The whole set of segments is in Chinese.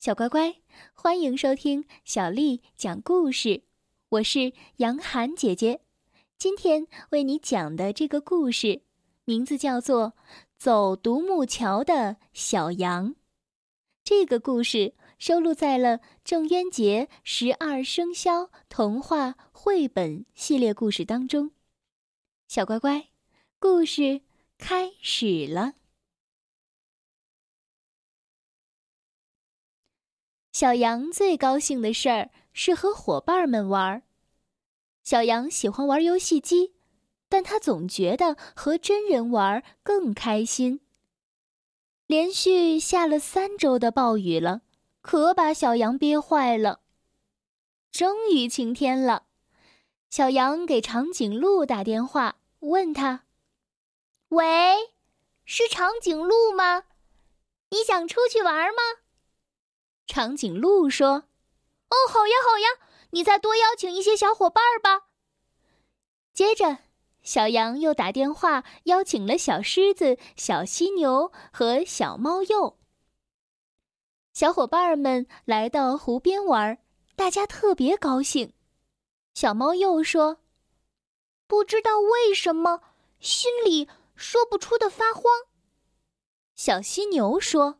小乖乖，欢迎收听小丽讲故事。我是杨涵姐姐，今天为你讲的这个故事名字叫做《走独木桥的小羊》。这个故事收录在了郑渊洁十二生肖童话绘本系列故事当中。小乖乖，故事开始了。小羊最高兴的事儿是和伙伴们玩儿。小羊喜欢玩游戏机，但他总觉得和真人玩更开心。连续下了三周的暴雨了，可把小羊憋坏了。终于晴天了，小羊给长颈鹿打电话，问他：“喂，是长颈鹿吗？你想出去玩吗？”长颈鹿说：“哦，好呀，好呀，你再多邀请一些小伙伴吧。”接着，小羊又打电话邀请了小狮子、小犀牛和小猫鼬。小伙伴们来到湖边玩，大家特别高兴。小猫鼬说：“不知道为什么，心里说不出的发慌。”小犀牛说：“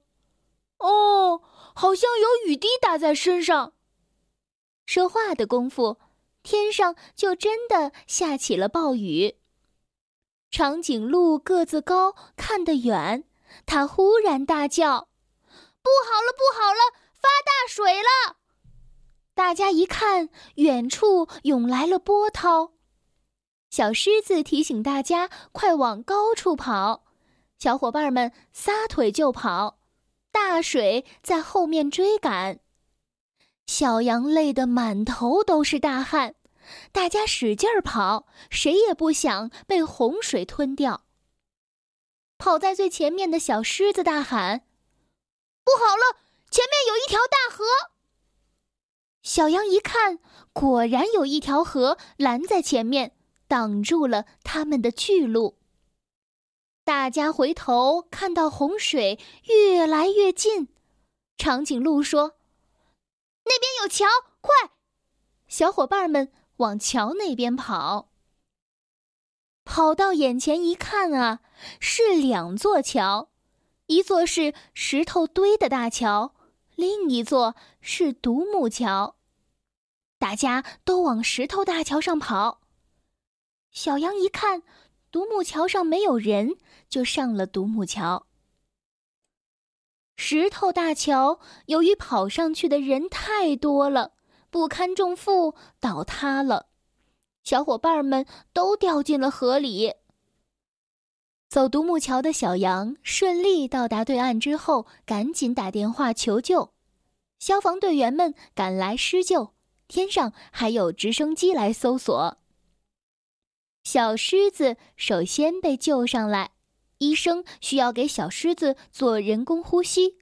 哦。”好像有雨滴打在身上。说话的功夫，天上就真的下起了暴雨。长颈鹿个子高，看得远，它忽然大叫：“不好了，不好了，发大水了！”大家一看，远处涌来了波涛。小狮子提醒大家快往高处跑，小伙伴们撒腿就跑。大水在后面追赶，小羊累得满头都是大汗。大家使劲儿跑，谁也不想被洪水吞掉。跑在最前面的小狮子大喊：“不好了，前面有一条大河！”小羊一看，果然有一条河拦在前面，挡住了他们的去路。大家回头看到洪水越来越近，长颈鹿说：“那边有桥，快！”小伙伴们往桥那边跑。跑到眼前一看啊，是两座桥，一座是石头堆的大桥，另一座是独木桥。大家都往石头大桥上跑。小羊一看。独木桥上没有人，就上了独木桥。石头大桥由于跑上去的人太多了，不堪重负倒塌了，小伙伴们都掉进了河里。走独木桥的小羊顺利到达对岸之后，赶紧打电话求救，消防队员们赶来施救，天上还有直升机来搜索。小狮子首先被救上来，医生需要给小狮子做人工呼吸，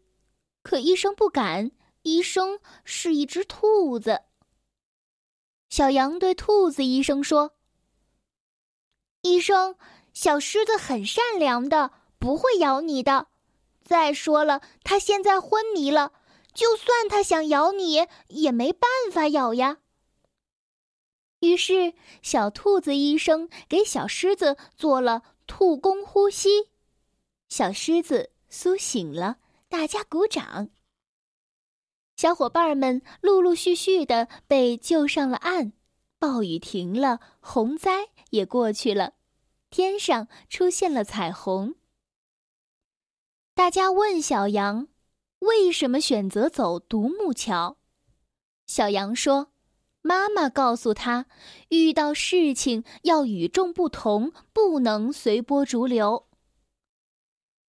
可医生不敢，医生是一只兔子。小羊对兔子医生说：“医生，小狮子很善良的，不会咬你的。再说了，它现在昏迷了，就算它想咬你，也没办法咬呀。”于是，小兔子医生给小狮子做了兔弓呼吸，小狮子苏醒了，大家鼓掌。小伙伴们陆陆续续的被救上了岸，暴雨停了，洪灾也过去了，天上出现了彩虹。大家问小羊，为什么选择走独木桥？小羊说。妈妈告诉他，遇到事情要与众不同，不能随波逐流。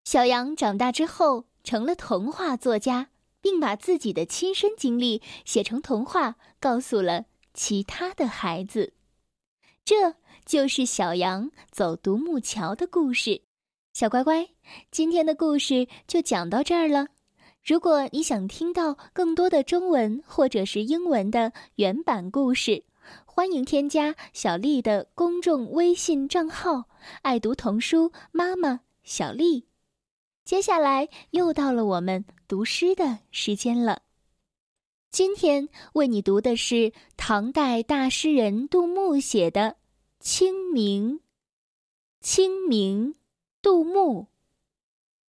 小羊长大之后成了童话作家，并把自己的亲身经历写成童话，告诉了其他的孩子。这就是小羊走独木桥的故事。小乖乖，今天的故事就讲到这儿了。如果你想听到更多的中文或者是英文的原版故事，欢迎添加小丽的公众微信账号“爱读童书妈妈小丽”。接下来又到了我们读诗的时间了。今天为你读的是唐代大诗人杜牧写的《清明》。清明，杜牧。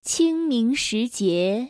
清明时节